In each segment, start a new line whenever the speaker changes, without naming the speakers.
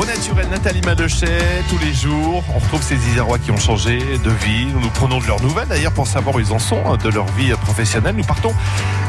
Au naturel, Nathalie Madechet, tous les jours, on retrouve ces Isérois qui ont changé de vie. Nous nous prenons de leurs nouvelles d'ailleurs pour savoir où ils en sont hein, de leur vie professionnelle. Nous partons,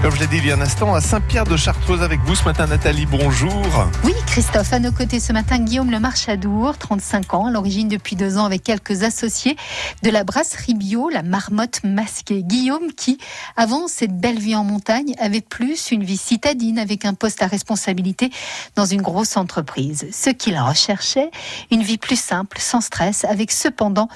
comme je l'ai dit il y a un instant, à Saint-Pierre de Chartreuse avec vous ce matin. Nathalie, bonjour.
Oui, Christophe, à nos côtés ce matin, Guillaume Le Marchadour, 35 ans, à l'origine depuis deux ans avec quelques associés de la brasserie bio, la marmotte masquée. Guillaume qui, avant cette belle vie en montagne, avait plus une vie citadine avec un poste à responsabilité dans une grosse entreprise. Ce qu'il recherchait, une vie plus simple, sans stress, avec cependant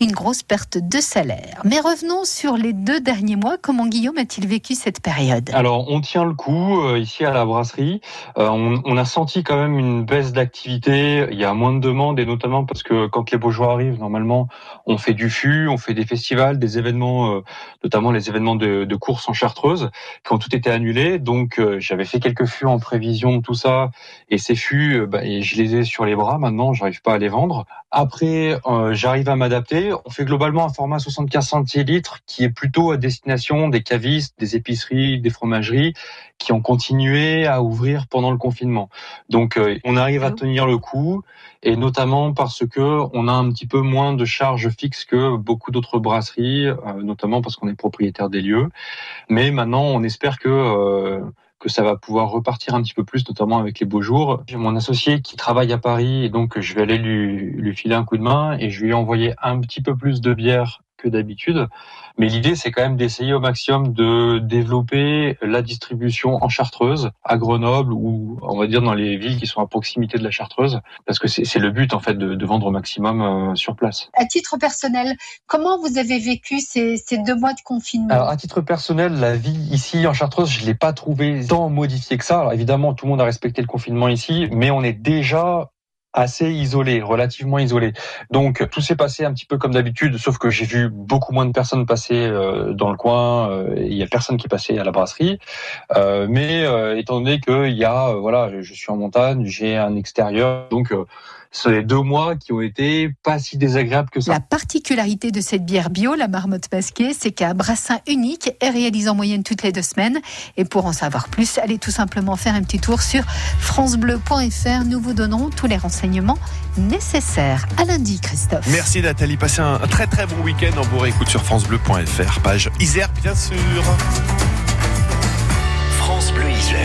une grosse perte de salaire. Mais revenons sur les deux derniers mois. Comment Guillaume a-t-il vécu cette période?
Alors, on tient le coup euh, ici à la brasserie. Euh, on, a senti quand même une baisse d'activité. Il y a moins de demandes et notamment parce que quand les beaux jours arrivent, normalement, on fait du fût, on fait des festivals, des événements, euh, notamment les événements de, de course en chartreuse, qui ont tout été annulés. Donc, j'avais fait quelques fûts en prévision tout ça et ces fûts, bah, je les ai sur les bras. Maintenant, j'arrive pas à les vendre. Après, j'arrive à m'adapter. On fait globalement un format 75 centilitres qui est plutôt à destination des cavistes, des épiceries, des fromageries qui ont continué à ouvrir pendant le confinement. Donc on arrive à tenir le coup et notamment parce que on a un petit peu moins de charges fixes que beaucoup d'autres brasseries, notamment parce qu'on est propriétaire des lieux. Mais maintenant, on espère que que ça va pouvoir repartir un petit peu plus, notamment avec les beaux jours. J'ai mon associé qui travaille à Paris et donc je vais aller lui, lui filer un coup de main et je lui ai envoyé un petit peu plus de bière que d'habitude. Mais l'idée, c'est quand même d'essayer au maximum de développer la distribution en chartreuse, à Grenoble ou on va dire dans les villes qui sont à proximité de la chartreuse, parce que c'est le but en fait de, de vendre au maximum euh, sur place.
À titre personnel, comment vous avez vécu ces, ces deux mois de confinement?
Alors à titre personnel, la vie ici en chartreuse, je l'ai pas trouvé tant modifiée que ça. Alors évidemment, tout le monde a respecté le confinement ici, mais on est déjà assez isolé, relativement isolé. Donc tout s'est passé un petit peu comme d'habitude, sauf que j'ai vu beaucoup moins de personnes passer euh, dans le coin. Euh, il y a personne qui est passé à la brasserie, euh, mais étant donné qu'il y a, voilà, je suis en montagne, j'ai un extérieur, donc c'est les deux mois qui ont été pas si désagréables que ça.
La particularité de cette bière bio, la marmotte masquée, c'est qu'un brassin unique est réalisé en moyenne toutes les deux semaines. Et pour en savoir plus, allez tout simplement faire un petit tour sur francebleu.fr. Nous vous donnerons tous les renseignements nécessaires. À lundi, Christophe.
Merci Nathalie. Passez un très très bon week-end. On vous réécoute sur francebleu.fr. Page Isère, bien sûr.